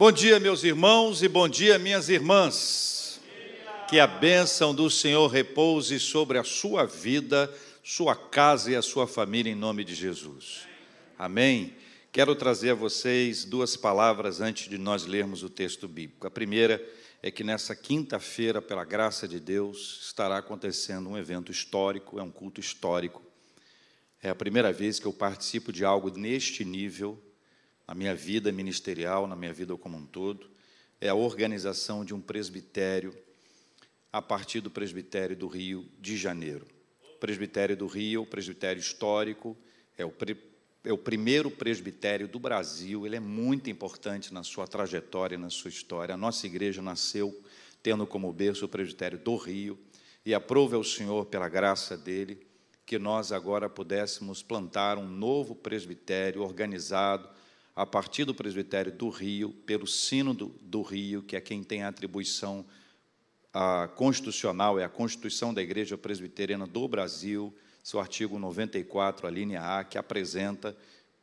Bom dia, meus irmãos, e bom dia, minhas irmãs. Que a bênção do Senhor repouse sobre a sua vida, sua casa e a sua família, em nome de Jesus. Amém. Quero trazer a vocês duas palavras antes de nós lermos o texto bíblico. A primeira é que nessa quinta-feira, pela graça de Deus, estará acontecendo um evento histórico, é um culto histórico. É a primeira vez que eu participo de algo neste nível na minha vida ministerial, na minha vida como um todo, é a organização de um presbitério a partir do presbitério do Rio de Janeiro. O presbitério do Rio, o presbitério histórico, é o, pre, é o primeiro presbitério do Brasil, ele é muito importante na sua trajetória, na sua história. A nossa igreja nasceu tendo como berço o presbitério do Rio, e aprove ao Senhor, pela graça dele, que nós agora pudéssemos plantar um novo presbitério organizado a partir do presbitério do Rio, pelo sino do, do Rio, que é quem tem a atribuição a constitucional, é a Constituição da Igreja Presbiteriana do Brasil, seu artigo 94, a linha A, que apresenta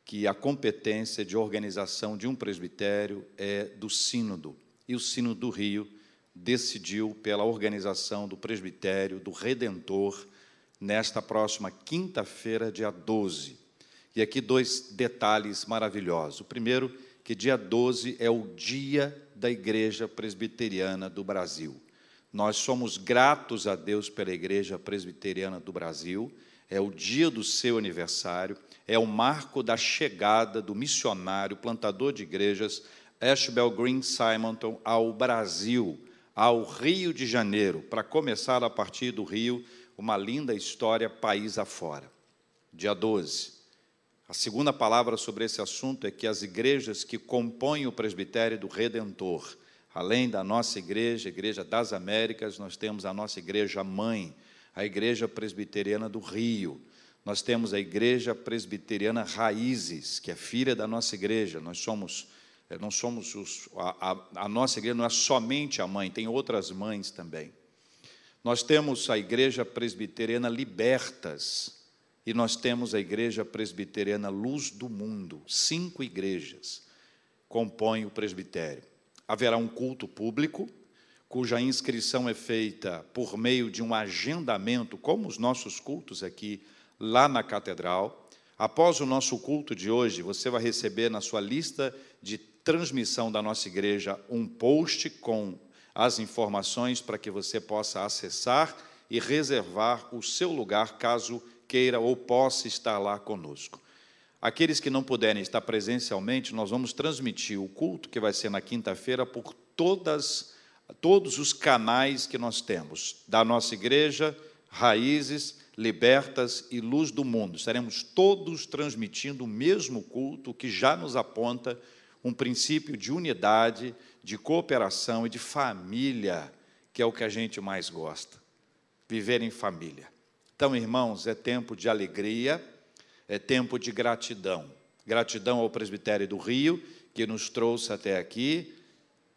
que a competência de organização de um presbitério é do Sínodo. E o Sínodo do Rio decidiu pela organização do presbitério do Redentor nesta próxima quinta-feira, dia 12. E aqui dois detalhes maravilhosos. O primeiro, que dia 12 é o dia da Igreja Presbiteriana do Brasil. Nós somos gratos a Deus pela Igreja Presbiteriana do Brasil. É o dia do seu aniversário, é o marco da chegada do missionário, plantador de igrejas, Ashbel Green Simonton ao Brasil, ao Rio de Janeiro, para começar a partir do Rio uma linda história país afora. Dia 12. A segunda palavra sobre esse assunto é que as igrejas que compõem o presbitério do Redentor, além da nossa igreja, Igreja das Américas, nós temos a nossa igreja mãe, a Igreja Presbiteriana do Rio. Nós temos a Igreja Presbiteriana Raízes, que é filha da nossa igreja. Nós somos, eh, não somos os, a, a, a nossa igreja não é somente a mãe, tem outras mães também. Nós temos a Igreja Presbiteriana Libertas, e nós temos a Igreja Presbiteriana Luz do Mundo. Cinco igrejas compõem o presbitério. Haverá um culto público, cuja inscrição é feita por meio de um agendamento, como os nossos cultos aqui, lá na catedral. Após o nosso culto de hoje, você vai receber na sua lista de transmissão da nossa igreja um post com as informações para que você possa acessar e reservar o seu lugar caso queira ou possa estar lá conosco. Aqueles que não puderem estar presencialmente, nós vamos transmitir o culto que vai ser na quinta-feira por todas todos os canais que nós temos da nossa igreja, Raízes, Libertas e Luz do Mundo. Estaremos todos transmitindo o mesmo culto que já nos aponta um princípio de unidade, de cooperação e de família, que é o que a gente mais gosta. Viver em família. Então, irmãos, é tempo de alegria, é tempo de gratidão. Gratidão ao presbitério do Rio, que nos trouxe até aqui,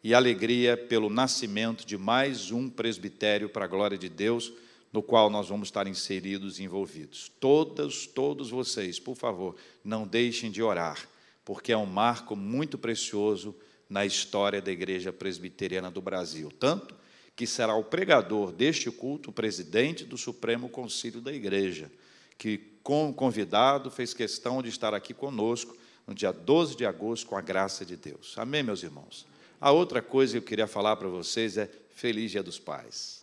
e alegria pelo nascimento de mais um presbitério para a glória de Deus, no qual nós vamos estar inseridos e envolvidos. Todos, todos vocês, por favor, não deixem de orar, porque é um marco muito precioso na história da Igreja Presbiteriana do Brasil, tanto que será o pregador deste culto, o presidente do Supremo Concílio da Igreja, que, com convidado, fez questão de estar aqui conosco no dia 12 de agosto, com a graça de Deus. Amém, meus irmãos? A outra coisa que eu queria falar para vocês é Feliz Dia dos Pais.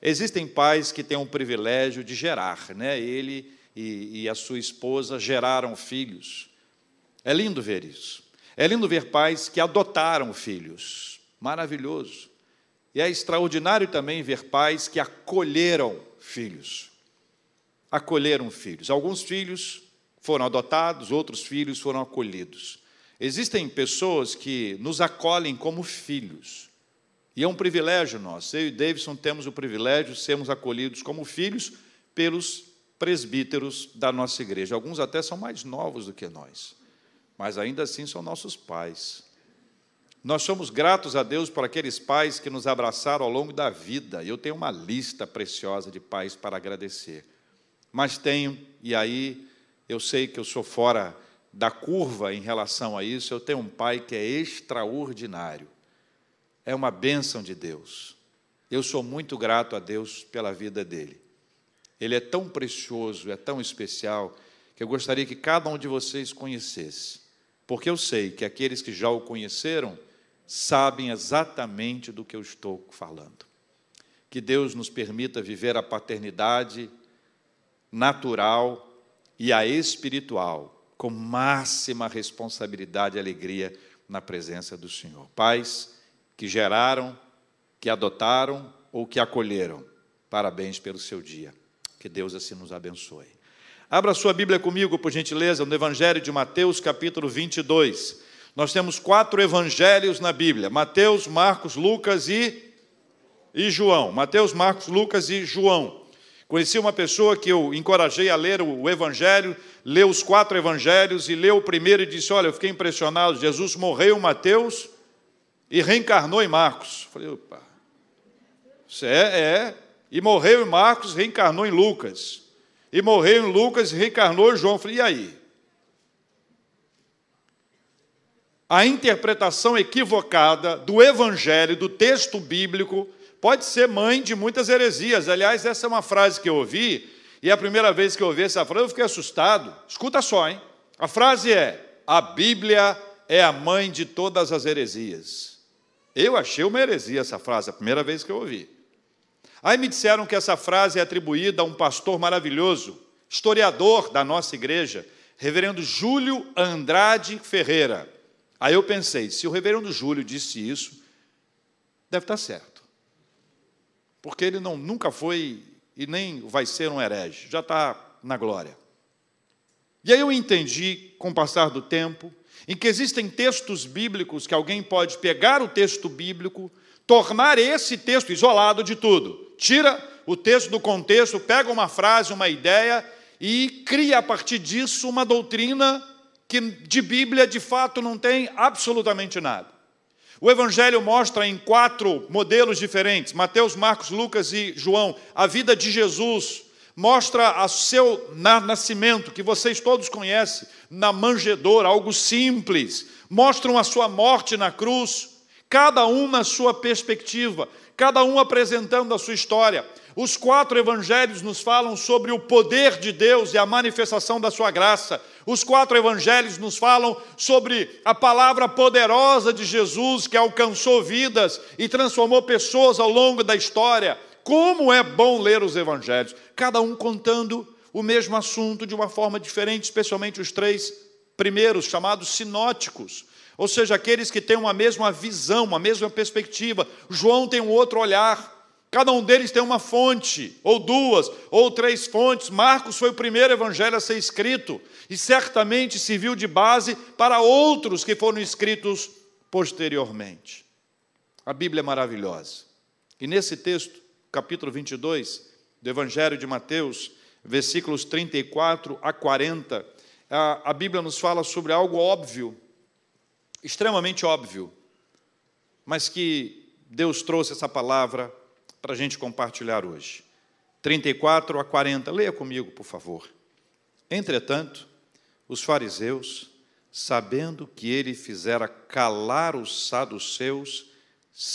Existem pais que têm o privilégio de gerar, né? Ele e, e a sua esposa geraram filhos. É lindo ver isso. É lindo ver pais que adotaram filhos. Maravilhoso. E é extraordinário também ver pais que acolheram filhos. Acolheram filhos. Alguns filhos foram adotados, outros filhos foram acolhidos. Existem pessoas que nos acolhem como filhos. E é um privilégio nosso. Eu e Davidson temos o privilégio de sermos acolhidos como filhos pelos presbíteros da nossa igreja. Alguns até são mais novos do que nós, mas ainda assim são nossos pais. Nós somos gratos a Deus por aqueles pais que nos abraçaram ao longo da vida. Eu tenho uma lista preciosa de pais para agradecer. Mas tenho, e aí eu sei que eu sou fora da curva em relação a isso, eu tenho um pai que é extraordinário. É uma bênção de Deus. Eu sou muito grato a Deus pela vida dele. Ele é tão precioso, é tão especial, que eu gostaria que cada um de vocês conhecesse. Porque eu sei que aqueles que já o conheceram sabem exatamente do que eu estou falando. Que Deus nos permita viver a paternidade natural e a espiritual com máxima responsabilidade e alegria na presença do Senhor. Pais que geraram, que adotaram ou que acolheram, parabéns pelo seu dia. Que Deus assim nos abençoe. Abra sua Bíblia comigo, por gentileza, no Evangelho de Mateus, capítulo 22. Nós temos quatro evangelhos na Bíblia: Mateus, Marcos, Lucas e, e João. Mateus, Marcos, Lucas e João. Conheci uma pessoa que eu encorajei a ler o Evangelho, leu os quatro Evangelhos e leu o primeiro e disse: Olha, eu fiquei impressionado. Jesus morreu em Mateus e reencarnou em Marcos. Falei, opa, isso é, é. E morreu em Marcos, reencarnou em Lucas. E morreu em Lucas e reencarnou em João. Falei, e aí? A interpretação equivocada do Evangelho, do texto bíblico, pode ser mãe de muitas heresias. Aliás, essa é uma frase que eu ouvi, e a primeira vez que eu ouvi essa frase eu fiquei assustado. Escuta só, hein? A frase é: A Bíblia é a mãe de todas as heresias. Eu achei uma heresia essa frase, a primeira vez que eu ouvi. Aí me disseram que essa frase é atribuída a um pastor maravilhoso, historiador da nossa igreja, reverendo Júlio Andrade Ferreira. Aí eu pensei, se o reverendo Júlio disse isso, deve estar certo porque ele não, nunca foi e nem vai ser um herege, já está na glória. E aí eu entendi, com o passar do tempo, em que existem textos bíblicos que alguém pode pegar o texto bíblico, tornar esse texto isolado de tudo. Tira o texto do contexto, pega uma frase, uma ideia e cria a partir disso uma doutrina que de Bíblia de fato não tem absolutamente nada. O Evangelho mostra em quatro modelos diferentes: Mateus, Marcos, Lucas e João, a vida de Jesus. Mostra o seu nascimento, que vocês todos conhecem, na manjedoura, algo simples. Mostram a sua morte na cruz, cada um na sua perspectiva, cada um apresentando a sua história. Os quatro evangelhos nos falam sobre o poder de Deus e a manifestação da sua graça. Os quatro evangelhos nos falam sobre a palavra poderosa de Jesus que alcançou vidas e transformou pessoas ao longo da história. Como é bom ler os evangelhos, cada um contando o mesmo assunto de uma forma diferente, especialmente os três primeiros, chamados sinóticos. Ou seja, aqueles que têm uma mesma visão, uma mesma perspectiva. João tem um outro olhar. Cada um deles tem uma fonte, ou duas, ou três fontes. Marcos foi o primeiro evangelho a ser escrito e certamente serviu de base para outros que foram escritos posteriormente. A Bíblia é maravilhosa. E nesse texto, capítulo 22 do Evangelho de Mateus, versículos 34 a 40, a, Bíblia nos fala sobre algo óbvio, extremamente óbvio, mas que Deus trouxe essa palavra para a gente compartilhar hoje. 34 a 40, leia comigo, por favor. Entretanto, os fariseus, sabendo que ele fizera calar os saduceus,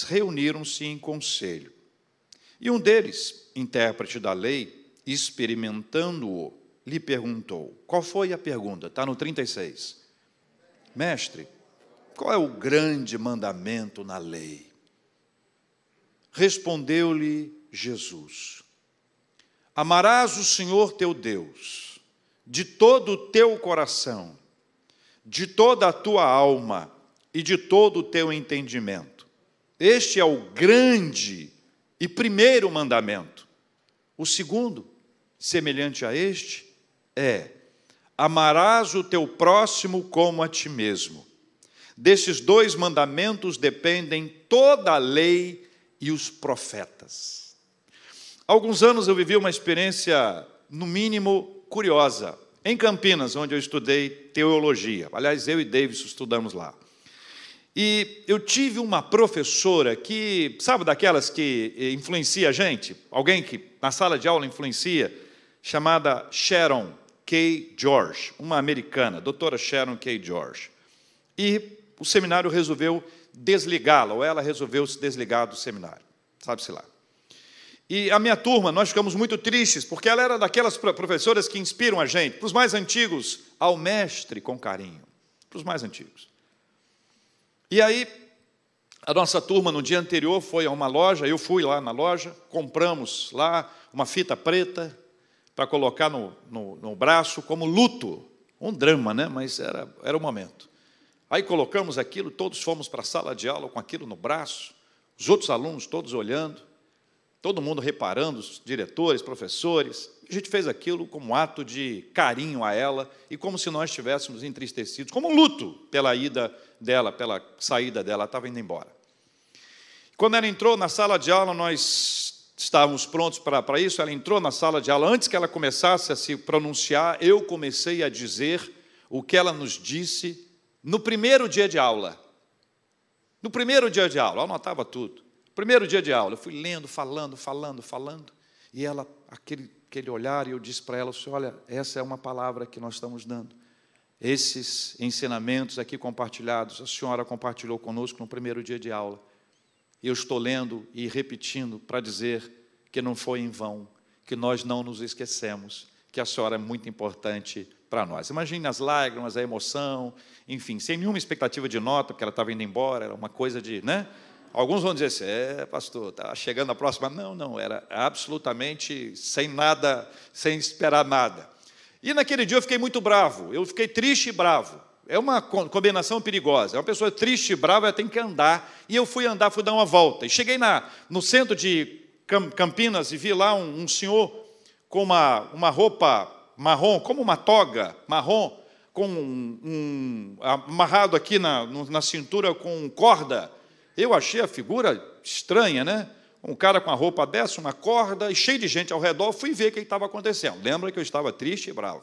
reuniram-se em conselho. E um deles, intérprete da lei, experimentando-o, lhe perguntou: Qual foi a pergunta? Está no 36. Mestre, qual é o grande mandamento na lei? Respondeu-lhe Jesus: Amarás o Senhor teu Deus de todo o teu coração, de toda a tua alma e de todo o teu entendimento. Este é o grande e primeiro mandamento. O segundo, semelhante a este, é: amarás o teu próximo como a ti mesmo. Desses dois mandamentos dependem toda a lei e os profetas. Há alguns anos eu vivi uma experiência, no mínimo, curiosa, em Campinas, onde eu estudei teologia. Aliás, eu e Davis estudamos lá. E eu tive uma professora que, sabe daquelas que influencia a gente? Alguém que na sala de aula influencia, chamada Sharon K. George, uma americana, doutora Sharon K. George. E o seminário resolveu desligá-la, ou ela resolveu se desligar do seminário, sabe-se lá. E a minha turma, nós ficamos muito tristes, porque ela era daquelas professoras que inspiram a gente, para os mais antigos, ao mestre com carinho, para os mais antigos. E aí, a nossa turma, no dia anterior, foi a uma loja, eu fui lá na loja, compramos lá uma fita preta para colocar no, no, no, braço como luto, um drama, né? mas era, era o momento. Aí colocamos aquilo, todos fomos para a sala de aula com aquilo no braço, os outros alunos todos olhando, todo mundo reparando, os diretores, professores. A gente fez aquilo como um ato de carinho a ela e como se nós estivéssemos entristecidos, como um luto pela ida dela, pela saída dela, ela estava indo embora. Quando ela entrou na sala de aula, nós estávamos prontos para, para isso. Ela entrou na sala de aula, antes que ela começasse a se pronunciar, eu comecei a dizer o que ela nos disse no primeiro dia de aula. No primeiro dia de aula, eu anotava tudo. Primeiro dia de aula, eu fui lendo, falando, falando, falando, e ela, aquele, aquele olhar, e eu disse para ela: Olha, essa é uma palavra que nós estamos dando. Esses ensinamentos aqui compartilhados, a senhora compartilhou conosco no primeiro dia de aula. E eu estou lendo e repetindo para dizer que não foi em vão, que nós não nos esquecemos, que a senhora é muito importante para nós. Imagine as lágrimas, a emoção, enfim, sem nenhuma expectativa de nota, porque ela estava indo embora, era uma coisa de, né? Alguns vão dizer assim, é, pastor, está chegando a próxima. Não, não, era absolutamente sem nada, sem esperar nada. E naquele dia eu fiquei muito bravo, eu fiquei triste e bravo. É uma combinação perigosa. É uma pessoa triste e brava, ela tem que andar. E eu fui andar, fui dar uma volta. E cheguei na, no centro de Campinas e vi lá um, um senhor com uma, uma roupa marrom, como uma toga marrom, com um, um amarrado aqui na, na cintura com corda eu achei a figura estranha, né? Um cara com a roupa dessa, uma corda, e cheio de gente ao redor, fui ver o que estava acontecendo. Lembra que eu estava triste e bravo.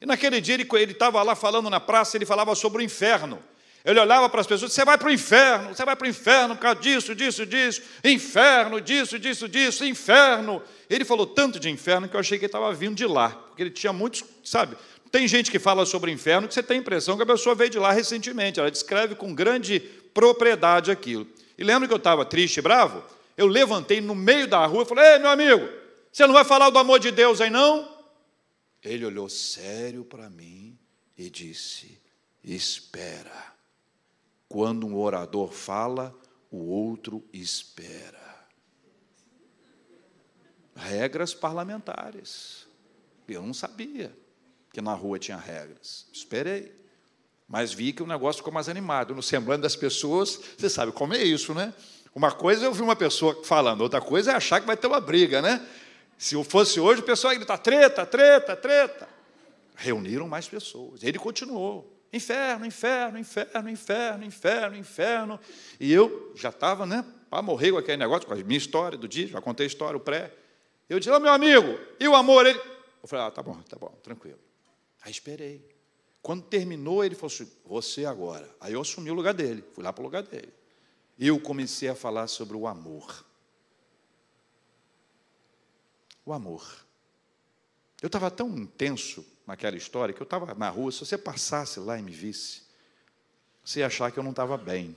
E naquele dia ele estava lá falando na praça, ele falava sobre o inferno. Ele olhava para as pessoas, você vai para o inferno, você vai para o inferno por causa disso, disso, disso, inferno, disso, disso, disso, inferno. Ele falou tanto de inferno que eu achei que ele estava vindo de lá, porque ele tinha muitos, sabe? Tem gente que fala sobre inferno que você tem a impressão que a pessoa veio de lá recentemente. Ela descreve com grande propriedade aquilo. E lembra que eu estava triste e bravo? Eu levantei no meio da rua e falei: Ei, meu amigo, você não vai falar do amor de Deus aí não? Ele olhou sério para mim e disse: Espera. Quando um orador fala, o outro espera. Regras parlamentares. Eu não sabia que na rua tinha regras. Esperei. Mas vi que o negócio ficou mais animado. No semblante das pessoas, você sabe como é isso, né? Uma coisa é ouvir uma pessoa falando, outra coisa é achar que vai ter uma briga, né? Se fosse hoje, o pessoal ia gritar treta, treta, treta. Reuniram mais pessoas. Ele continuou. Inferno, inferno, inferno, inferno, inferno, inferno. E eu já estava, né, para morrer com aquele negócio, com a minha história do dia, já contei a história, o pré. Eu disse, ô oh, meu amigo, e o amor? Ele... Eu falei, ah, tá bom, tá bom, tranquilo. Aí esperei. Quando terminou, ele falou assim: Você agora. Aí eu assumi o lugar dele, fui lá para o lugar dele. Eu comecei a falar sobre o amor. O amor. Eu estava tão intenso naquela história que eu estava na rua, se você passasse lá e me visse, você ia achar que eu não estava bem.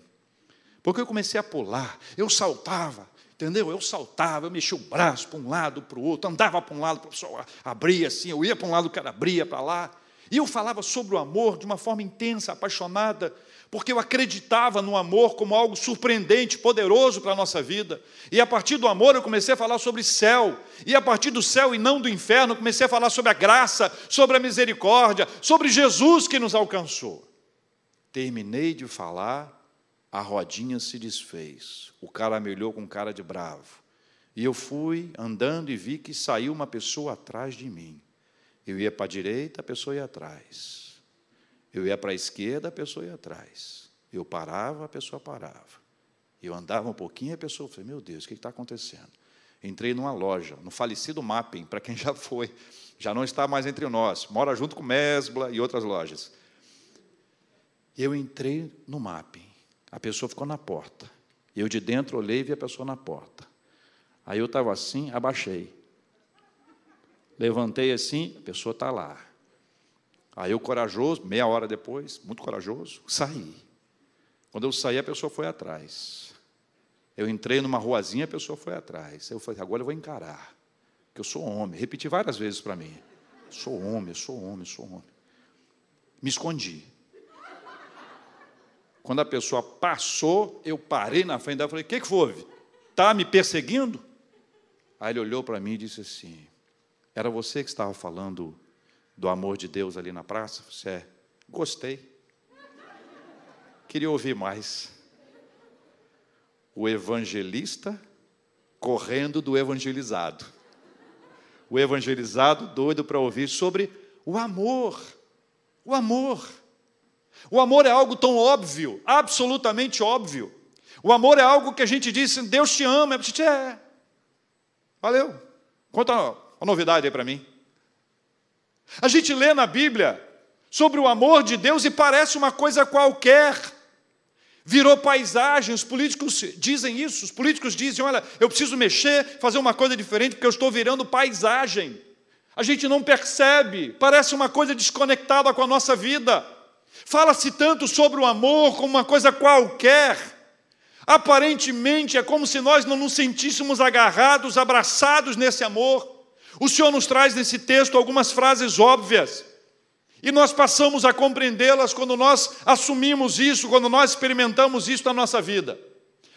Porque eu comecei a pular, eu saltava, entendeu? Eu saltava, eu mexia o braço para um lado, para o outro, andava para um lado, o pessoal abria assim, eu ia para um lado, o cara abria para lá. E eu falava sobre o amor de uma forma intensa, apaixonada, porque eu acreditava no amor como algo surpreendente, poderoso para a nossa vida. E a partir do amor eu comecei a falar sobre céu. E a partir do céu e não do inferno, comecei a falar sobre a graça, sobre a misericórdia, sobre Jesus que nos alcançou. Terminei de falar, a rodinha se desfez. O cara me olhou com cara de bravo. E eu fui andando e vi que saiu uma pessoa atrás de mim. Eu ia para a direita, a pessoa ia atrás. Eu ia para a esquerda, a pessoa ia atrás. Eu parava, a pessoa parava. Eu andava um pouquinho, a pessoa falou: Meu Deus, o que está acontecendo? Entrei numa loja, no falecido Mapping, para quem já foi, já não está mais entre nós, mora junto com Mesbla e outras lojas. Eu entrei no Mapping, a pessoa ficou na porta. Eu de dentro olhei e vi a pessoa na porta. Aí eu estava assim, abaixei. Levantei assim, a pessoa está lá. Aí eu, corajoso, meia hora depois, muito corajoso, saí. Quando eu saí, a pessoa foi atrás. Eu entrei numa ruazinha, a pessoa foi atrás. Eu falei, agora eu vou encarar, que eu sou homem. Repeti várias vezes para mim. Sou homem, sou homem, sou homem. Me escondi. Quando a pessoa passou, eu parei na frente dela e falei: O que, que foi? Está me perseguindo? Aí ele olhou para mim e disse assim: Era você que estava falando do amor de Deus ali na praça? Você é, gostei. Queria ouvir mais. O evangelista correndo do evangelizado. O evangelizado doido para ouvir sobre o amor. O amor. O amor é algo tão óbvio, absolutamente óbvio. O amor é algo que a gente diz, Deus te ama. É. Valeu. Conta uma novidade aí para mim. A gente lê na Bíblia sobre o amor de Deus e parece uma coisa qualquer. Virou paisagem, os políticos dizem isso, os políticos dizem: olha, eu preciso mexer, fazer uma coisa diferente, porque eu estou virando paisagem. A gente não percebe, parece uma coisa desconectada com a nossa vida. Fala-se tanto sobre o amor como uma coisa qualquer. Aparentemente é como se nós não nos sentíssemos agarrados, abraçados nesse amor. O Senhor nos traz nesse texto algumas frases óbvias. E nós passamos a compreendê-las quando nós assumimos isso, quando nós experimentamos isso na nossa vida.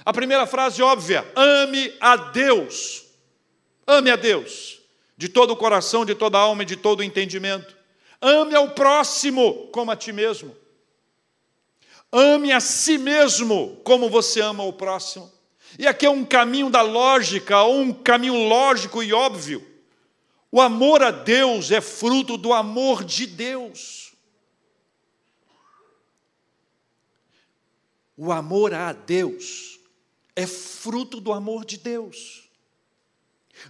A primeira frase óbvia: ame a Deus. Ame a Deus de todo o coração, de toda a alma e de todo o entendimento. Ame ao próximo como a ti mesmo. Ame a si mesmo como você ama o próximo. E aqui é um caminho da lógica, ou um caminho lógico e óbvio. O amor a Deus é fruto do amor de Deus. O amor a Deus é fruto do amor de Deus.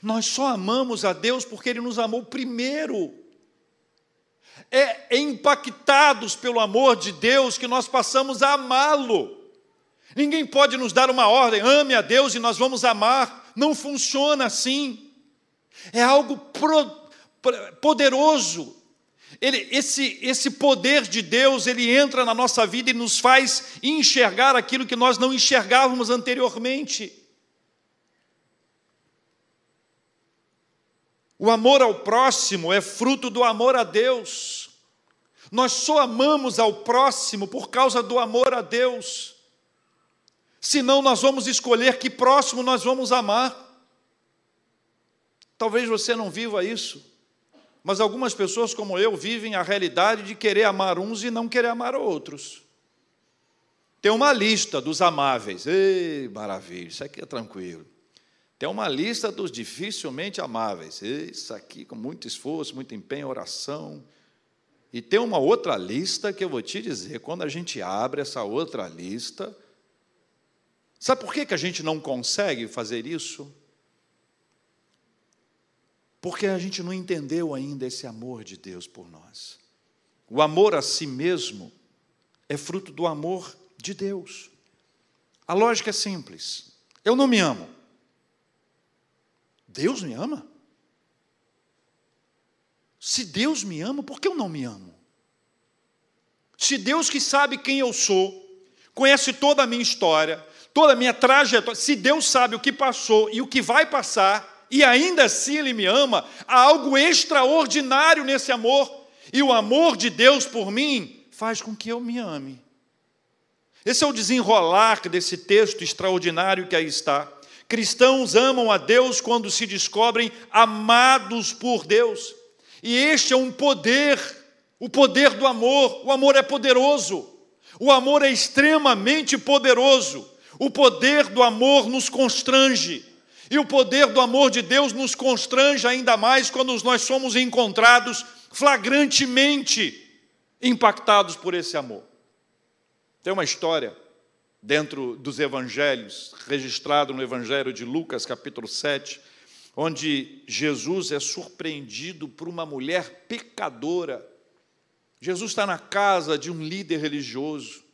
Nós só amamos a Deus porque Ele nos amou primeiro é impactados pelo amor de Deus que nós passamos a amá-lo. Ninguém pode nos dar uma ordem, ame a Deus e nós vamos amar. Não funciona assim. É algo pro, poderoso. Ele, esse, esse poder de Deus, ele entra na nossa vida e nos faz enxergar aquilo que nós não enxergávamos anteriormente. O amor ao próximo é fruto do amor a Deus. Nós só amamos ao próximo por causa do amor a Deus. Senão nós vamos escolher que próximo nós vamos amar. Talvez você não viva isso, mas algumas pessoas como eu vivem a realidade de querer amar uns e não querer amar outros. Tem uma lista dos amáveis. Ei, maravilha, isso aqui é tranquilo. Tem uma lista dos dificilmente amáveis. Isso aqui com muito esforço, muito empenho, oração. E tem uma outra lista que eu vou te dizer, quando a gente abre essa outra lista, sabe por que, que a gente não consegue fazer isso? Porque a gente não entendeu ainda esse amor de Deus por nós. O amor a si mesmo é fruto do amor de Deus. A lógica é simples. Eu não me amo. Deus me ama? Se Deus me ama, por que eu não me amo? Se Deus que sabe quem eu sou, conhece toda a minha história, toda a minha trajetória, se Deus sabe o que passou e o que vai passar, e ainda assim Ele me ama, há algo extraordinário nesse amor, e o amor de Deus por mim faz com que eu me ame. Esse é o desenrolar desse texto extraordinário que aí está. Cristãos amam a Deus quando se descobrem amados por Deus. E este é um poder, o poder do amor. O amor é poderoso. O amor é extremamente poderoso. O poder do amor nos constrange. E o poder do amor de Deus nos constrange ainda mais quando nós somos encontrados flagrantemente impactados por esse amor. Tem uma história dentro dos evangelhos, registrado no evangelho de Lucas, capítulo 7, onde Jesus é surpreendido por uma mulher pecadora. Jesus está na casa de um líder religioso.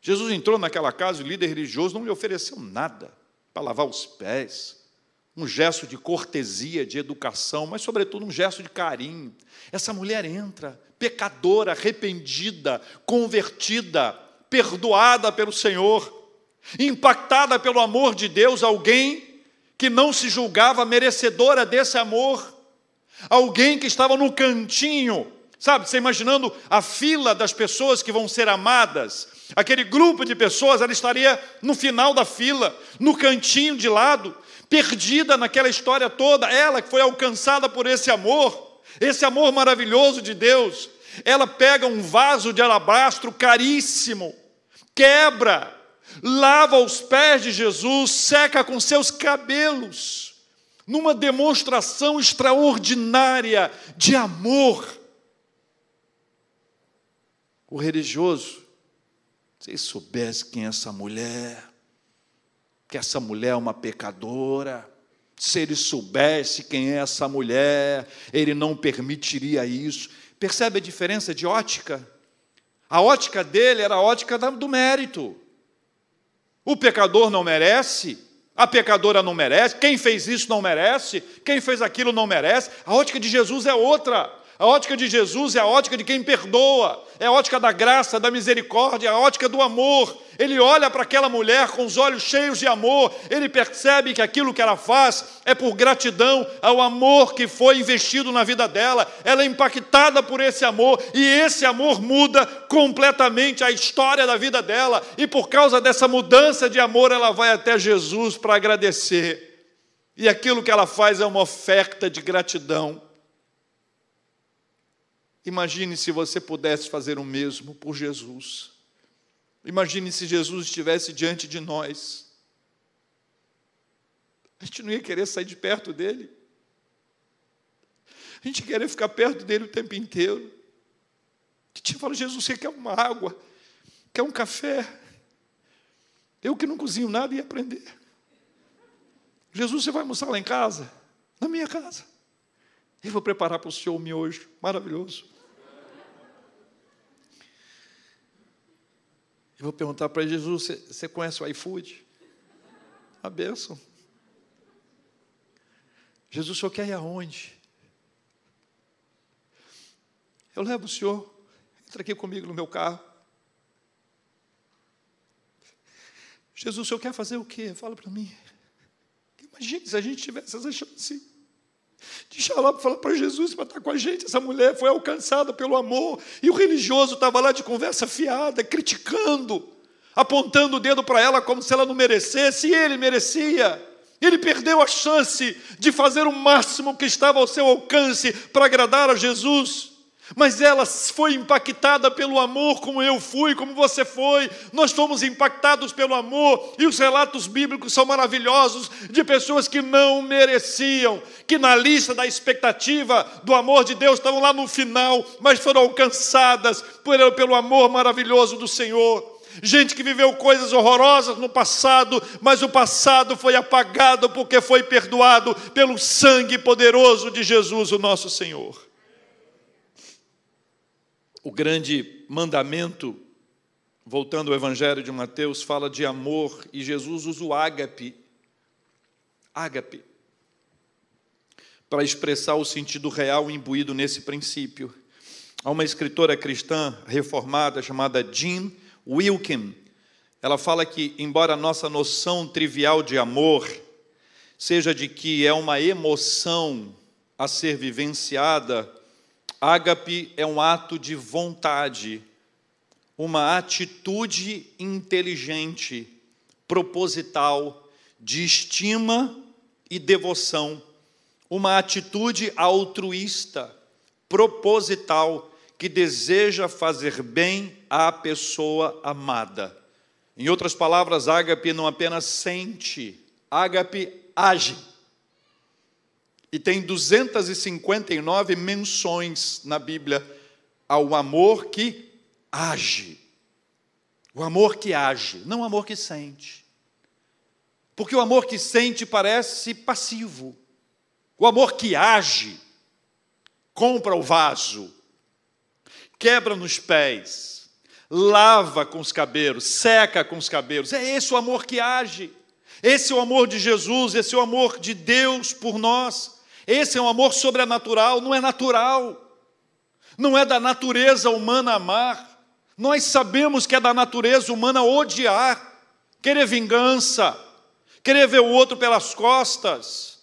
Jesus entrou naquela casa e o líder religioso não lhe ofereceu nada para lavar os pés, um gesto de cortesia, de educação, mas, sobretudo, um gesto de carinho. Essa mulher entra pecadora, arrependida, convertida, perdoada pelo Senhor, impactada pelo amor de Deus, alguém que não se julgava merecedora desse amor, alguém que estava no cantinho, sabe, você imaginando a fila das pessoas que vão ser amadas, aquele grupo de pessoas, ela estaria no final da fila, no cantinho de lado, perdida naquela história toda, ela que foi alcançada por esse amor, esse amor maravilhoso de Deus, ela pega um vaso de alabastro caríssimo, quebra, lava os pés de Jesus, seca com seus cabelos, numa demonstração extraordinária de amor. O religioso, se soubesse quem é essa mulher, que essa mulher é uma pecadora, se ele soubesse quem é essa mulher, ele não permitiria isso. Percebe a diferença de ótica? A ótica dele era a ótica do mérito. O pecador não merece, a pecadora não merece, quem fez isso não merece, quem fez aquilo não merece. A ótica de Jesus é outra. A ótica de Jesus é a ótica de quem perdoa, é a ótica da graça, da misericórdia, é a ótica do amor. Ele olha para aquela mulher com os olhos cheios de amor, ele percebe que aquilo que ela faz é por gratidão ao amor que foi investido na vida dela. Ela é impactada por esse amor e esse amor muda completamente a história da vida dela. E por causa dessa mudança de amor, ela vai até Jesus para agradecer. E aquilo que ela faz é uma oferta de gratidão. Imagine se você pudesse fazer o mesmo por Jesus. Imagine se Jesus estivesse diante de nós. A gente não ia querer sair de perto dele. A gente ia querer ficar perto dele o tempo inteiro. A gente fala, Jesus, você quer uma água? Quer um café? Eu que não cozinho nada ia aprender. Jesus, você vai almoçar lá em casa? Na minha casa. Eu vou preparar para o senhor o miojo. Maravilhoso. Vou perguntar para Jesus: você, conhece o iFood? A bênção. Jesus, o senhor quer ir aonde? Eu levo o senhor, entra aqui comigo no meu carro. Jesus, o senhor quer fazer o quê? Fala para mim. Imagine se a gente tivesse essa chance de para falar para Jesus para estar com a gente. Essa mulher foi alcançada pelo amor, e o religioso estava lá de conversa fiada, criticando, apontando o dedo para ela como se ela não merecesse, e ele merecia. Ele perdeu a chance de fazer o máximo que estava ao seu alcance para agradar a Jesus mas ela foi impactada pelo amor, como eu fui, como você foi. Nós fomos impactados pelo amor, e os relatos bíblicos são maravilhosos de pessoas que não mereciam, que na lista da expectativa do amor de Deus estavam lá no final, mas foram alcançadas pelo amor maravilhoso do Senhor. Gente que viveu coisas horrorosas no passado, mas o passado foi apagado porque foi perdoado pelo sangue poderoso de Jesus, o nosso Senhor o grande mandamento, voltando ao Evangelho de Mateus, fala de amor e Jesus usa o ágape, ágape, para expressar o sentido real imbuído nesse princípio. Há uma escritora cristã reformada chamada Jean Wilkin. Ela fala que, embora a nossa noção trivial de amor seja de que é uma emoção a ser vivenciada Ágape é um ato de vontade, uma atitude inteligente, proposital, de estima e devoção, uma atitude altruísta, proposital, que deseja fazer bem à pessoa amada. Em outras palavras, ágape não apenas sente, ágape age e tem 259 menções na Bíblia ao amor que age. O amor que age, não o amor que sente. Porque o amor que sente parece passivo. O amor que age, compra o vaso, quebra nos pés, lava com os cabelos, seca com os cabelos. É esse o amor que age. Esse é o amor de Jesus, esse é o amor de Deus por nós. Esse é um amor sobrenatural, não é natural. Não é da natureza humana amar. Nós sabemos que é da natureza humana odiar, querer vingança, querer ver o outro pelas costas,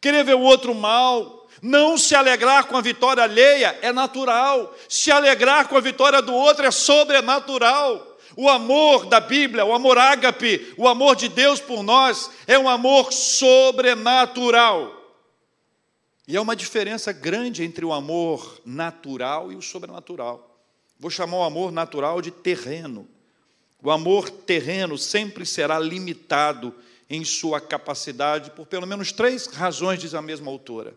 querer ver o outro mal. Não se alegrar com a vitória alheia é natural, se alegrar com a vitória do outro é sobrenatural. O amor da Bíblia, o amor ágape, o amor de Deus por nós, é um amor sobrenatural. E há uma diferença grande entre o amor natural e o sobrenatural. Vou chamar o amor natural de terreno. O amor terreno sempre será limitado em sua capacidade por pelo menos três razões, diz a mesma autora.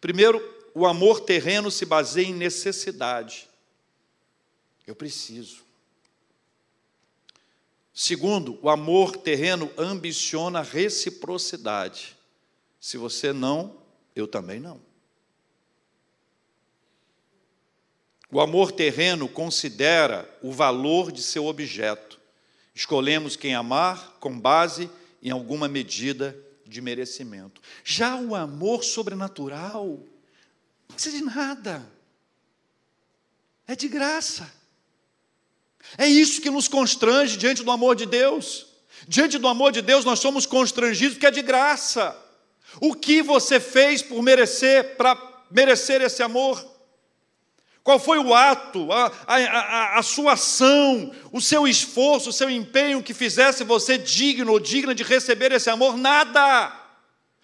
Primeiro, o amor terreno se baseia em necessidade. Eu preciso. Segundo, o amor terreno ambiciona reciprocidade. Se você não, eu também não. O amor terreno considera o valor de seu objeto. Escolhemos quem amar com base em alguma medida de merecimento. Já o amor sobrenatural não precisa de nada. É de graça. É isso que nos constrange diante do amor de Deus. Diante do amor de Deus, nós somos constrangidos porque é de graça. O que você fez por merecer, para merecer esse amor? Qual foi o ato, a, a, a, sua ação, o seu esforço, o seu empenho que fizesse você digno ou digna de receber esse amor? Nada.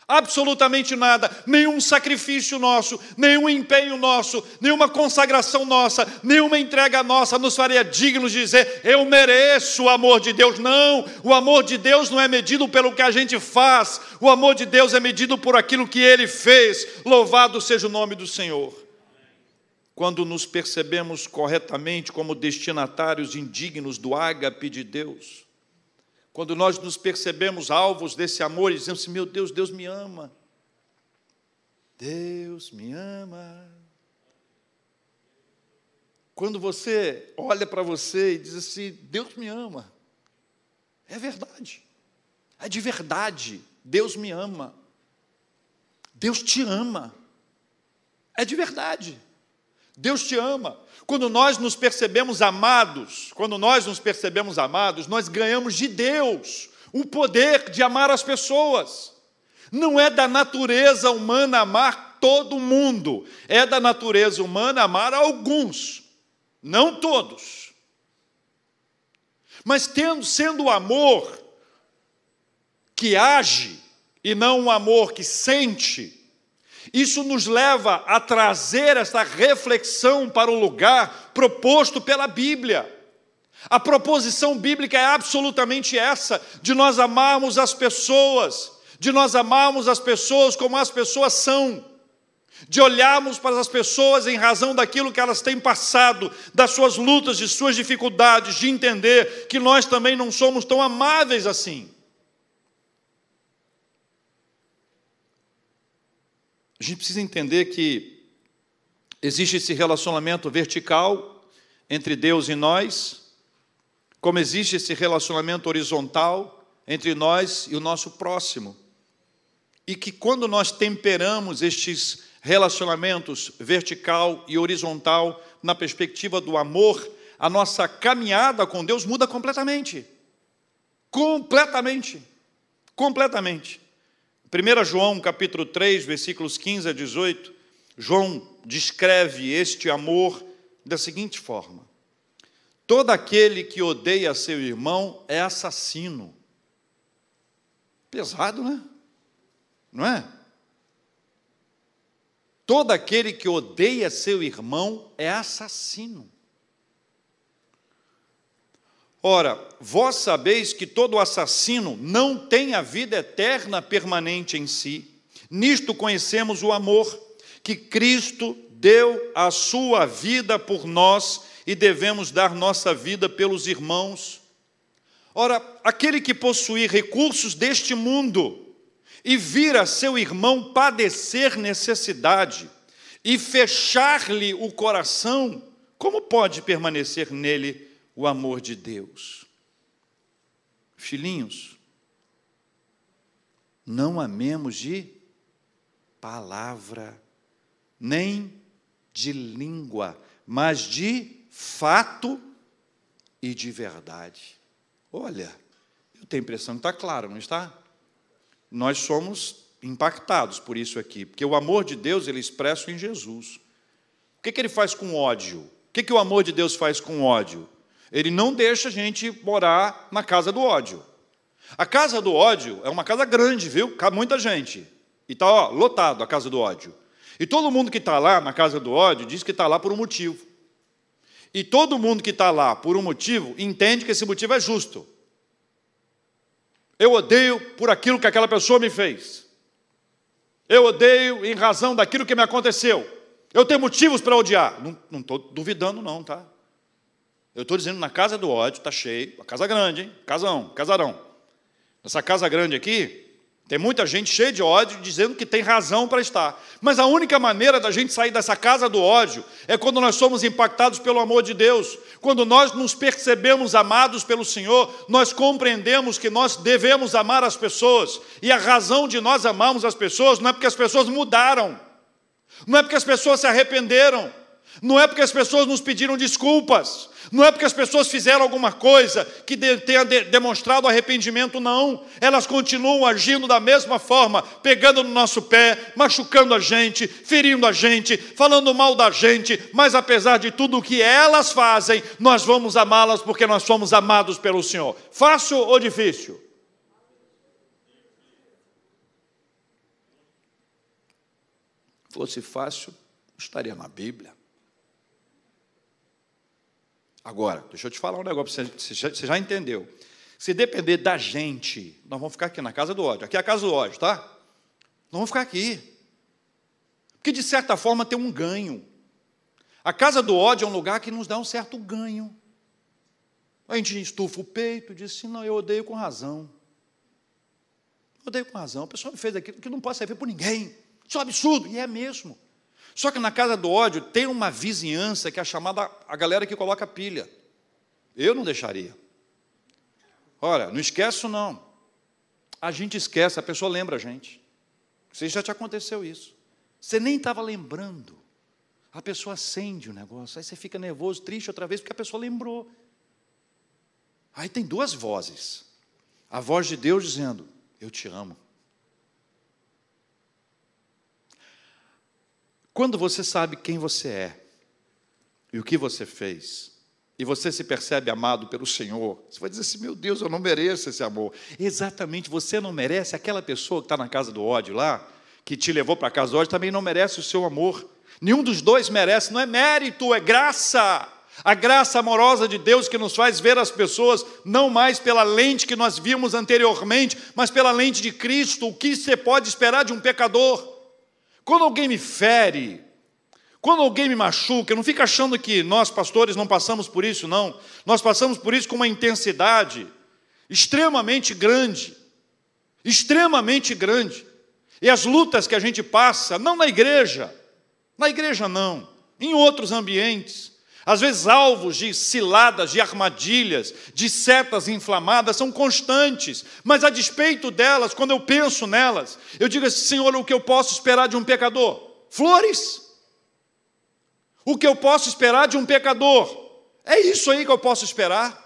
Absolutamente nada, nenhum sacrifício nosso, nenhum empenho nosso, nenhuma consagração nossa, nenhuma entrega nossa nos faria dignos de dizer, eu mereço o amor de Deus. Não, o amor de Deus não é medido pelo que a gente faz, o amor de Deus é medido por aquilo que ele fez. Louvado seja o nome do Senhor quando nos percebemos corretamente como destinatários indignos do ágape de Deus, quando nós nos percebemos alvos desse amor e dizemos assim: meu Deus, Deus me ama, Deus me ama. Quando você olha para você e diz assim: Deus me ama, é verdade, é de verdade, Deus me ama, Deus te ama, é de verdade. Deus te ama. Quando nós nos percebemos amados, quando nós nos percebemos amados, nós ganhamos de Deus o poder de amar as pessoas. Não é da natureza humana amar todo mundo, é da natureza humana amar alguns, não todos. Mas tendo sendo o amor que age e não um amor que sente, isso nos leva a trazer essa reflexão para o lugar proposto pela Bíblia. A proposição bíblica é absolutamente essa: de nós amarmos as pessoas, de nós amarmos as pessoas como as pessoas são, de olharmos para as pessoas em razão daquilo que elas têm passado, das suas lutas, de suas dificuldades, de entender que nós também não somos tão amáveis assim. A gente precisa entender que existe esse relacionamento vertical entre Deus e nós, como existe esse relacionamento horizontal entre nós e o nosso próximo. E que quando nós temperamos estes relacionamentos vertical e horizontal na perspectiva do amor, a nossa caminhada com Deus muda completamente. Completamente. Completamente. 1 João capítulo 3, versículos 15 a 18, João descreve este amor da seguinte forma: Todo aquele que odeia seu irmão é assassino. Pesado, né? Não é? Todo aquele que odeia seu irmão é assassino. Ora, vós sabeis que todo assassino não tem a vida eterna permanente em si. Nisto conhecemos o amor, que Cristo deu a sua vida por nós e devemos dar nossa vida pelos irmãos. Ora, aquele que possuir recursos deste mundo e vir a seu irmão padecer necessidade e fechar-lhe o coração, como pode permanecer nele o amor de Deus. Filhinhos, não amemos de palavra, nem de língua, mas de fato e de verdade. Olha, eu tenho a impressão que está claro, não está? Nós somos impactados por isso aqui, porque o amor de Deus ele é expresso em Jesus. O que, que ele faz com ódio? O que, que o amor de Deus faz com ódio? Ele não deixa a gente morar na casa do ódio. A casa do ódio é uma casa grande, viu? Cabe muita gente. E está lotado a casa do ódio. E todo mundo que está lá na casa do ódio diz que está lá por um motivo. E todo mundo que está lá por um motivo entende que esse motivo é justo. Eu odeio por aquilo que aquela pessoa me fez. Eu odeio em razão daquilo que me aconteceu. Eu tenho motivos para odiar. Não estou duvidando, não, tá? Eu estou dizendo, na casa do ódio, está cheio, a casa grande, hein? Casão, casarão. Nessa casa grande aqui, tem muita gente cheia de ódio dizendo que tem razão para estar. Mas a única maneira da gente sair dessa casa do ódio é quando nós somos impactados pelo amor de Deus. Quando nós nos percebemos amados pelo Senhor, nós compreendemos que nós devemos amar as pessoas. E a razão de nós amarmos as pessoas não é porque as pessoas mudaram, não é porque as pessoas se arrependeram, não é porque as pessoas nos pediram desculpas, não é porque as pessoas fizeram alguma coisa que tenha demonstrado arrependimento, não. Elas continuam agindo da mesma forma, pegando no nosso pé, machucando a gente, ferindo a gente, falando mal da gente, mas apesar de tudo o que elas fazem, nós vamos amá-las porque nós somos amados pelo Senhor. Fácil ou difícil? Fosse fácil, estaria na Bíblia. Agora, deixa eu te falar um negócio, você já, você já entendeu. Se depender da gente, nós vamos ficar aqui na casa do ódio. Aqui é a casa do ódio, tá? Nós vamos ficar aqui. Porque, de certa forma, tem um ganho. A casa do ódio é um lugar que nos dá um certo ganho. A gente estufa o peito e diz assim: não, eu odeio com razão. Eu odeio com razão. A pessoa me fez aquilo que não pode servir por ninguém. Isso é um absurdo. E é mesmo. Só que na casa do ódio tem uma vizinhança que é chamada a galera que coloca pilha. Eu não deixaria. Olha, não esquece não. A gente esquece, a pessoa lembra a gente. Você já te aconteceu isso. Você nem estava lembrando. A pessoa acende o negócio, aí você fica nervoso, triste outra vez, porque a pessoa lembrou. Aí tem duas vozes. A voz de Deus dizendo: Eu te amo. Quando você sabe quem você é e o que você fez, e você se percebe amado pelo Senhor, você vai dizer assim: meu Deus, eu não mereço esse amor. Exatamente, você não merece. Aquela pessoa que está na casa do ódio lá, que te levou para a casa do ódio, também não merece o seu amor. Nenhum dos dois merece, não é mérito, é graça. A graça amorosa de Deus que nos faz ver as pessoas não mais pela lente que nós vimos anteriormente, mas pela lente de Cristo. O que você pode esperar de um pecador? Quando alguém me fere, quando alguém me machuca, não fica achando que nós, pastores, não passamos por isso, não. Nós passamos por isso com uma intensidade extremamente grande. Extremamente grande. E as lutas que a gente passa, não na igreja, na igreja não, em outros ambientes, às vezes, alvos de ciladas, de armadilhas, de setas inflamadas são constantes, mas a despeito delas, quando eu penso nelas, eu digo assim: Senhor, o que eu posso esperar de um pecador? Flores. O que eu posso esperar de um pecador? É isso aí que eu posso esperar.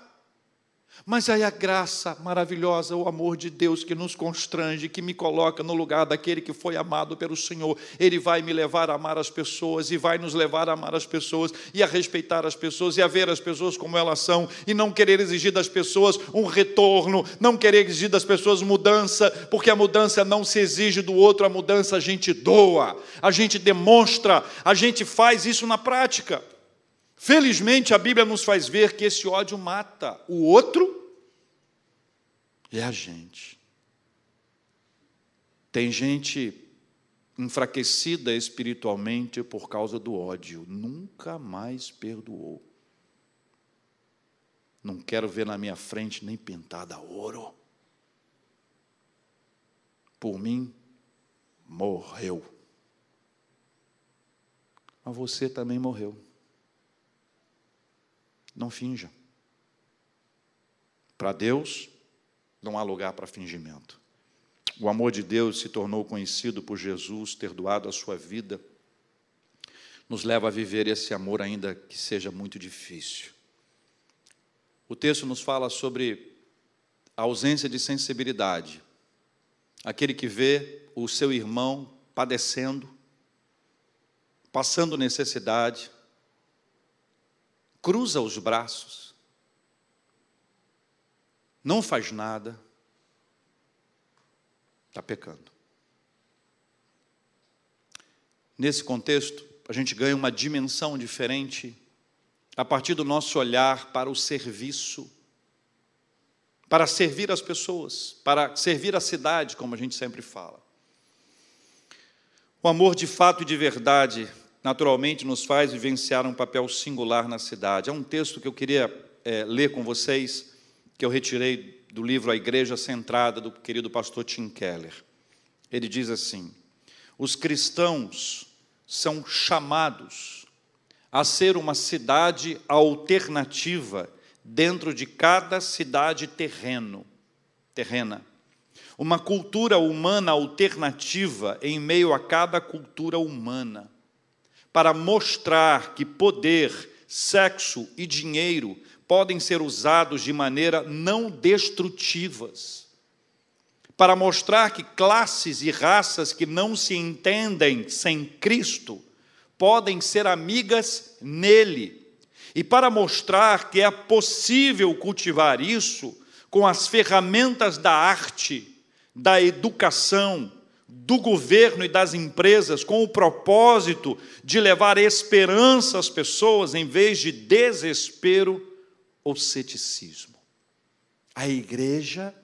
Mas aí a graça maravilhosa, o amor de Deus que nos constrange, que me coloca no lugar daquele que foi amado pelo Senhor, ele vai me levar a amar as pessoas e vai nos levar a amar as pessoas e a respeitar as pessoas e a ver as pessoas como elas são e não querer exigir das pessoas um retorno, não querer exigir das pessoas mudança, porque a mudança não se exige do outro, a mudança a gente doa, a gente demonstra, a gente faz isso na prática. Felizmente a Bíblia nos faz ver que esse ódio mata o outro é a gente. Tem gente enfraquecida espiritualmente por causa do ódio, nunca mais perdoou. Não quero ver na minha frente nem pintada ouro. Por mim, morreu. Mas você também morreu. Não finja. Para Deus, não há lugar para fingimento. O amor de Deus se tornou conhecido por Jesus ter doado a sua vida nos leva a viver esse amor, ainda que seja muito difícil. O texto nos fala sobre a ausência de sensibilidade. Aquele que vê o seu irmão padecendo, passando necessidade, cruza os braços, não faz nada, está pecando. Nesse contexto, a gente ganha uma dimensão diferente a partir do nosso olhar para o serviço, para servir as pessoas, para servir a cidade, como a gente sempre fala. O amor de fato e de verdade, naturalmente, nos faz vivenciar um papel singular na cidade. É um texto que eu queria é, ler com vocês, que eu retirei do livro A Igreja Centrada, do querido pastor Tim Keller. Ele diz assim: os cristãos são chamados a ser uma cidade alternativa dentro de cada cidade terreno, terrena. Uma cultura humana alternativa em meio a cada cultura humana, para mostrar que poder, sexo e dinheiro podem ser usados de maneira não destrutivas para mostrar que classes e raças que não se entendem sem Cristo podem ser amigas nele. E para mostrar que é possível cultivar isso com as ferramentas da arte, da educação, do governo e das empresas, com o propósito de levar esperança às pessoas em vez de desespero ou ceticismo. A igreja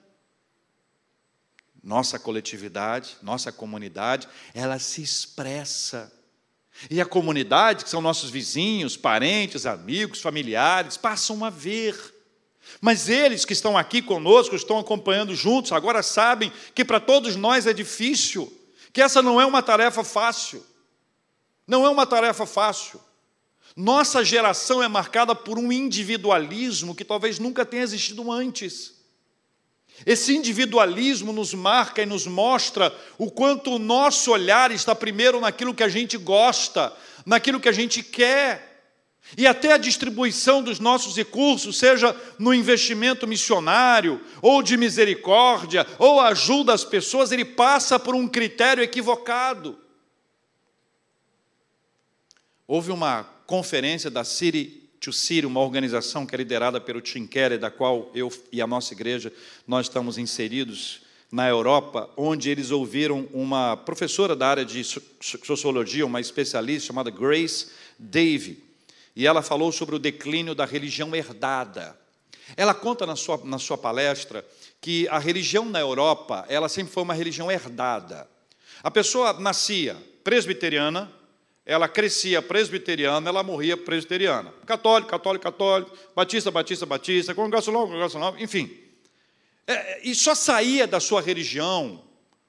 nossa coletividade, nossa comunidade, ela se expressa. E a comunidade, que são nossos vizinhos, parentes, amigos, familiares, passam a ver. Mas eles que estão aqui conosco, estão acompanhando juntos, agora sabem que para todos nós é difícil, que essa não é uma tarefa fácil. Não é uma tarefa fácil. Nossa geração é marcada por um individualismo que talvez nunca tenha existido antes. Esse individualismo nos marca e nos mostra o quanto o nosso olhar está primeiro naquilo que a gente gosta, naquilo que a gente quer. E até a distribuição dos nossos recursos, seja no investimento missionário, ou de misericórdia, ou ajuda às pessoas, ele passa por um critério equivocado. Houve uma conferência da City to City, uma organização que é liderada pelo Tim Keller, da qual eu e a nossa igreja nós estamos inseridos na Europa, onde eles ouviram uma professora da área de sociologia, uma especialista chamada Grace Davy, e ela falou sobre o declínio da religião herdada. Ela conta na sua, na sua palestra que a religião na Europa, ela sempre foi uma religião herdada. A pessoa nascia presbiteriana, ela crescia presbiteriana, ela morria presbiteriana. Católico, católico, católico, batista, batista, batista, congregacional, congregacional, enfim. É, e só saía da sua religião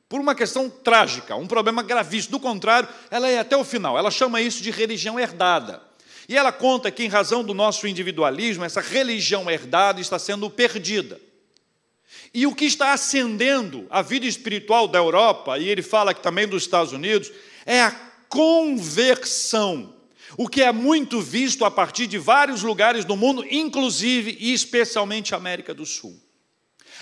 por uma questão trágica, um problema gravíssimo. Do contrário, ela ia até o final. Ela chama isso de religião herdada. E ela conta que, em razão do nosso individualismo, essa religião herdada está sendo perdida. E o que está acendendo a vida espiritual da Europa, e ele fala que também dos Estados Unidos, é a conversão, o que é muito visto a partir de vários lugares do mundo, inclusive e especialmente a América do Sul.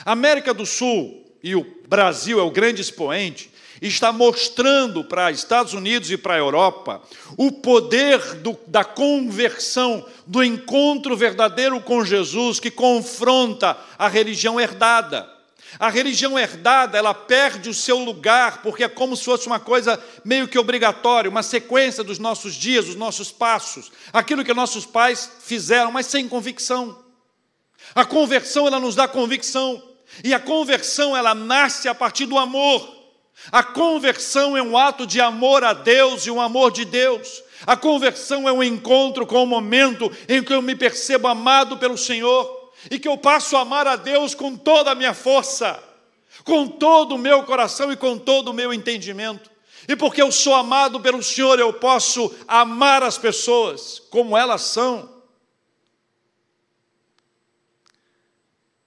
A América do Sul, e o Brasil é o grande expoente, está mostrando para Estados Unidos e para a Europa o poder do, da conversão, do encontro verdadeiro com Jesus que confronta a religião herdada. A religião herdada, ela perde o seu lugar, porque é como se fosse uma coisa meio que obrigatória, uma sequência dos nossos dias, dos nossos passos, aquilo que nossos pais fizeram, mas sem convicção. A conversão, ela nos dá convicção, e a conversão, ela nasce a partir do amor. A conversão é um ato de amor a Deus e um amor de Deus. A conversão é um encontro com o momento em que eu me percebo amado pelo Senhor e que eu passo a amar a Deus com toda a minha força, com todo o meu coração e com todo o meu entendimento. E porque eu sou amado pelo Senhor, eu posso amar as pessoas como elas são.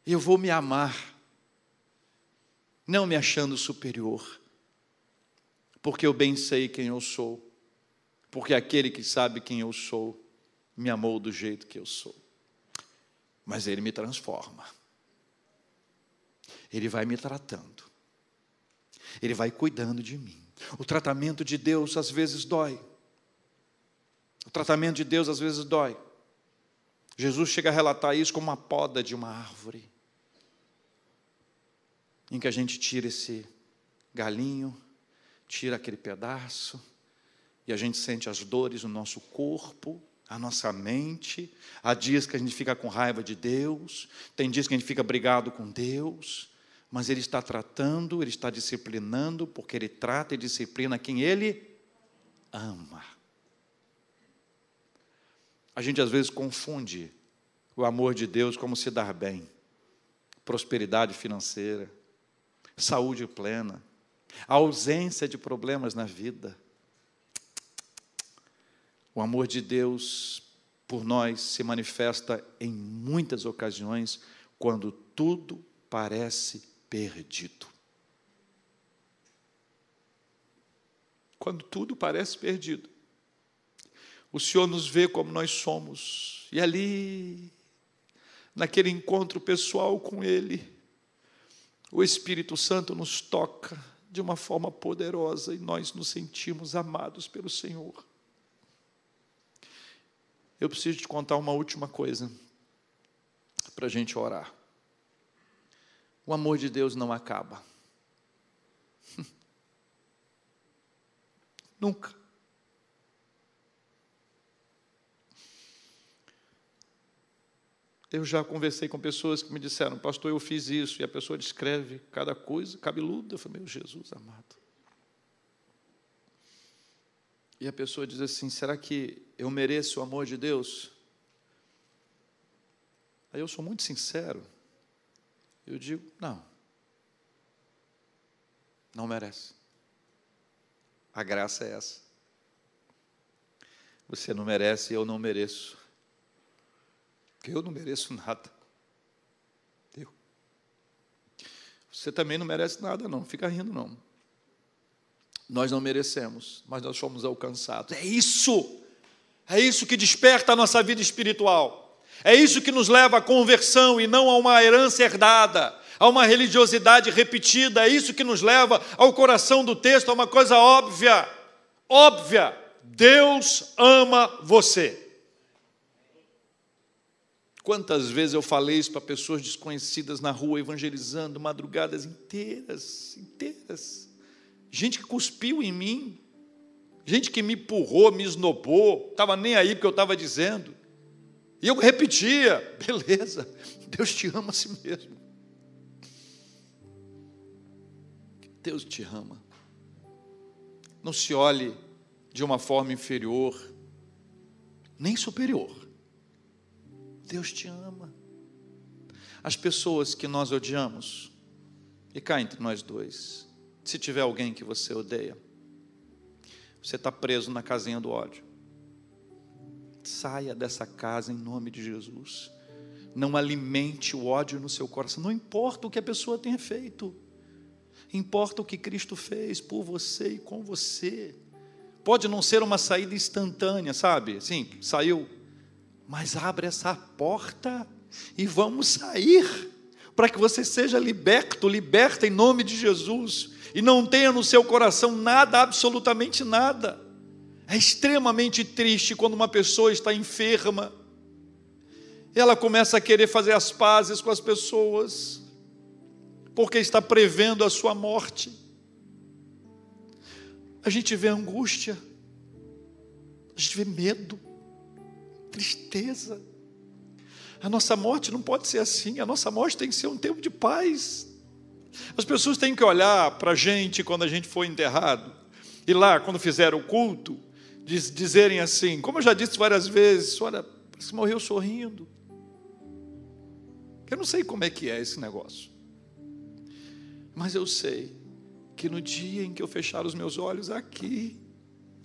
Eu vou me amar, não me achando superior, porque eu bem sei quem eu sou porque aquele que sabe quem eu sou me amou do jeito que eu sou. Mas ele me transforma. Ele vai me tratando. Ele vai cuidando de mim. O tratamento de Deus às vezes dói. O tratamento de Deus às vezes dói. Jesus chega a relatar isso como uma poda de uma árvore, em que a gente tira esse galinho, tira aquele pedaço, e a gente sente as dores no nosso corpo, a nossa mente. Há dias que a gente fica com raiva de Deus, tem dias que a gente fica brigado com Deus, mas Ele está tratando, Ele está disciplinando, porque Ele trata e disciplina quem Ele ama. A gente às vezes confunde o amor de Deus como se dar bem, prosperidade financeira, saúde plena, a ausência de problemas na vida. O amor de Deus por nós se manifesta em muitas ocasiões quando tudo parece perdido. Quando tudo parece perdido, o Senhor nos vê como nós somos, e ali, naquele encontro pessoal com Ele, o Espírito Santo nos toca de uma forma poderosa e nós nos sentimos amados pelo Senhor. Eu preciso te contar uma última coisa para a gente orar. O amor de Deus não acaba. Nunca. Eu já conversei com pessoas que me disseram, pastor, eu fiz isso, e a pessoa descreve cada coisa, cabeluda. Eu falei, meu Jesus amado. E a pessoa diz assim: será que eu mereço o amor de Deus? Aí eu sou muito sincero. Eu digo: não. Não merece. A graça é essa. Você não merece e eu não mereço. Porque eu não mereço nada. Eu. Você também não merece nada, não. Fica rindo, não. Nós não merecemos, mas nós fomos alcançados. É isso. É isso que desperta a nossa vida espiritual. É isso que nos leva à conversão e não a uma herança herdada, a uma religiosidade repetida. É isso que nos leva ao coração do texto, a uma coisa óbvia. Óbvia. Deus ama você. Quantas vezes eu falei isso para pessoas desconhecidas na rua, evangelizando, madrugadas inteiras, inteiras. Gente que cuspiu em mim, gente que me empurrou, me esnobou, estava nem aí porque eu estava dizendo. E eu repetia: beleza, Deus te ama a si mesmo. Deus te ama. Não se olhe de uma forma inferior, nem superior. Deus te ama. As pessoas que nós odiamos, e cá entre nós dois, se tiver alguém que você odeia, você está preso na casinha do ódio. Saia dessa casa em nome de Jesus. Não alimente o ódio no seu coração. Não importa o que a pessoa tenha feito. Importa o que Cristo fez por você e com você. Pode não ser uma saída instantânea, sabe? Sim, saiu. Mas abre essa porta e vamos sair. Para que você seja liberto, liberta em nome de Jesus. E não tenha no seu coração nada, absolutamente nada é extremamente triste quando uma pessoa está enferma, ela começa a querer fazer as pazes com as pessoas, porque está prevendo a sua morte. A gente vê angústia, a gente vê medo, tristeza. A nossa morte não pode ser assim, a nossa morte tem que ser um tempo de paz. As pessoas têm que olhar para a gente quando a gente foi enterrado, e lá, quando fizeram o culto, diz, dizerem assim, como eu já disse várias vezes, olha, que morreu sorrindo. Eu não sei como é que é esse negócio. Mas eu sei que no dia em que eu fechar os meus olhos aqui,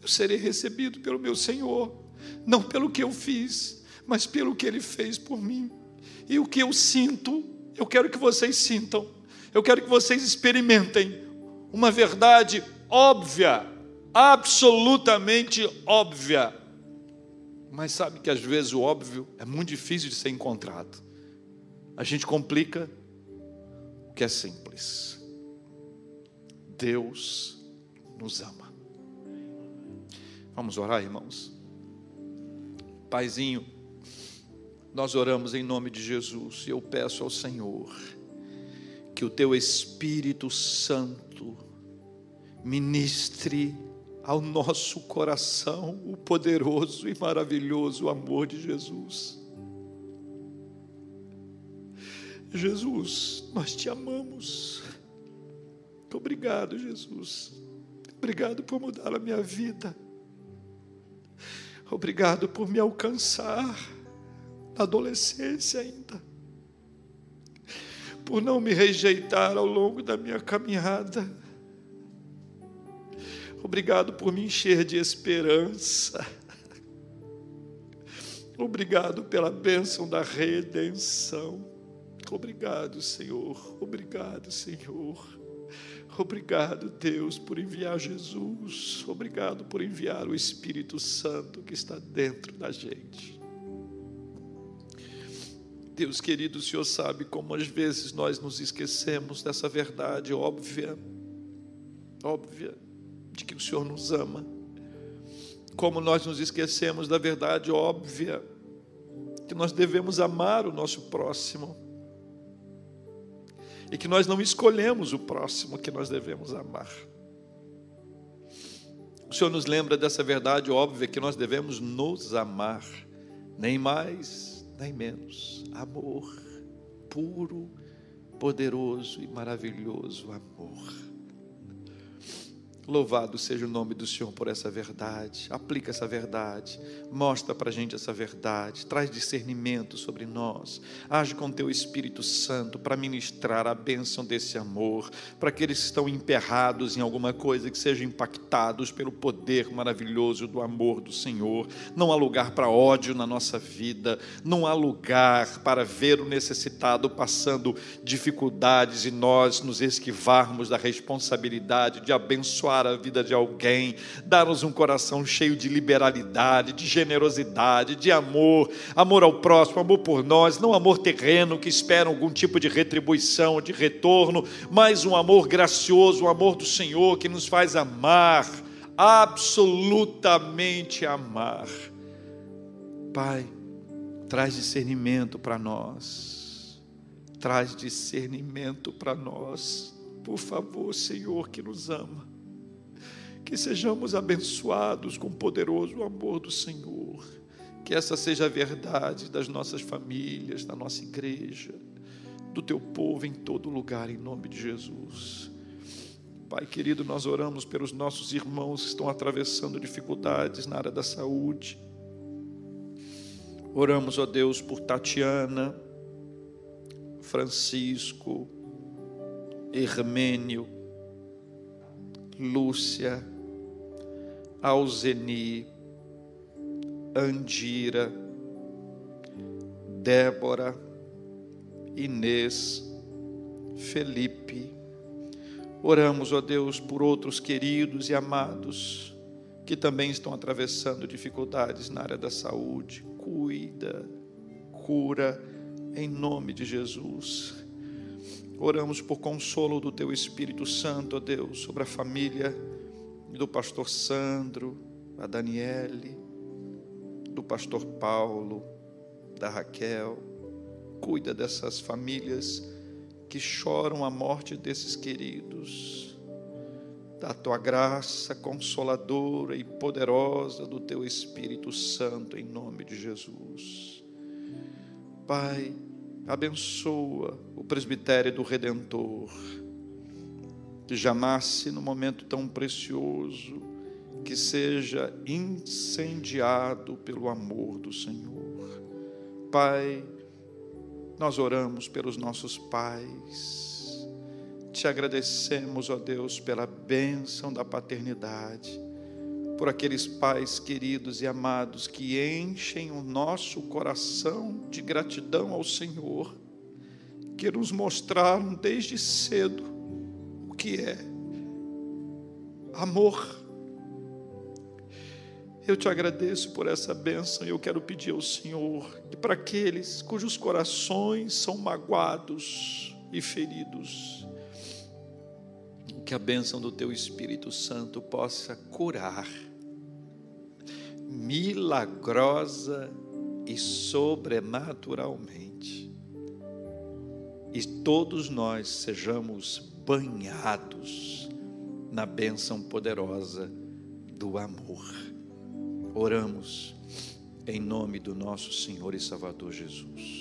eu serei recebido pelo meu Senhor, não pelo que eu fiz, mas pelo que Ele fez por mim. E o que eu sinto, eu quero que vocês sintam, eu quero que vocês experimentem uma verdade óbvia absolutamente óbvia. Mas sabe que às vezes o óbvio é muito difícil de ser encontrado. A gente complica o que é simples. Deus nos ama. Vamos orar, irmãos. Paizinho, nós oramos em nome de Jesus e eu peço ao Senhor que o teu Espírito Santo ministre ao nosso coração o poderoso e maravilhoso amor de Jesus. Jesus, nós te amamos. Obrigado, Jesus. Obrigado por mudar a minha vida. Obrigado por me alcançar na adolescência ainda. Por não me rejeitar ao longo da minha caminhada. Obrigado por me encher de esperança. Obrigado pela bênção da redenção. Obrigado, Senhor. Obrigado, Senhor. Obrigado, Deus, por enviar Jesus. Obrigado por enviar o Espírito Santo que está dentro da gente. Deus querido, o Senhor sabe como às vezes nós nos esquecemos dessa verdade óbvia, óbvia, de que o Senhor nos ama. Como nós nos esquecemos da verdade óbvia, que nós devemos amar o nosso próximo e que nós não escolhemos o próximo que nós devemos amar. O Senhor nos lembra dessa verdade óbvia que nós devemos nos amar, nem mais, nem menos. Amor puro, poderoso e maravilhoso amor. Louvado seja o nome do Senhor por essa verdade. Aplica essa verdade. Mostra para a gente essa verdade. Traz discernimento sobre nós. Age com teu Espírito Santo para ministrar a bênção desse amor. Para aqueles que estão emperrados em alguma coisa, que sejam impactados pelo poder maravilhoso do amor do Senhor. Não há lugar para ódio na nossa vida. Não há lugar para ver o necessitado passando dificuldades e nós nos esquivarmos da responsabilidade de abençoar abençoar a vida de alguém, dar-nos um coração cheio de liberalidade, de generosidade, de amor, amor ao próximo, amor por nós, não amor terreno que espera algum tipo de retribuição, de retorno, mas um amor gracioso, o um amor do Senhor que nos faz amar, absolutamente amar. Pai, traz discernimento para nós, traz discernimento para nós, por favor, Senhor que nos ama que sejamos abençoados com o poderoso amor do Senhor. Que essa seja a verdade das nossas famílias, da nossa igreja, do teu povo em todo lugar, em nome de Jesus. Pai querido, nós oramos pelos nossos irmãos que estão atravessando dificuldades na área da saúde. Oramos, ó Deus, por Tatiana, Francisco, Hermênio, Lúcia, Alzeni, Andira, Débora, Inês, Felipe. Oramos, ó Deus, por outros queridos e amados que também estão atravessando dificuldades na área da saúde. Cuida, cura, em nome de Jesus. Oramos por consolo do Teu Espírito Santo, ó Deus, sobre a família do pastor Sandro, a Daniele, do pastor Paulo, da Raquel. Cuida dessas famílias que choram a morte desses queridos. Da tua graça consoladora e poderosa do teu Espírito Santo, em nome de Jesus. Pai, abençoa o presbitério do Redentor que já nasce no momento tão precioso, que seja incendiado pelo amor do Senhor. Pai, nós oramos pelos nossos pais, te agradecemos, ó Deus, pela bênção da paternidade, por aqueles pais queridos e amados que enchem o nosso coração de gratidão ao Senhor, que nos mostraram desde cedo que é amor, Eu te agradeço por essa bênção e eu quero pedir ao Senhor que para aqueles cujos corações são magoados e feridos, que a bênção do Teu Espírito Santo possa curar, milagrosa e sobrenaturalmente, e todos nós sejamos banhados na bênção poderosa do amor. Oramos em nome do nosso Senhor e Salvador Jesus.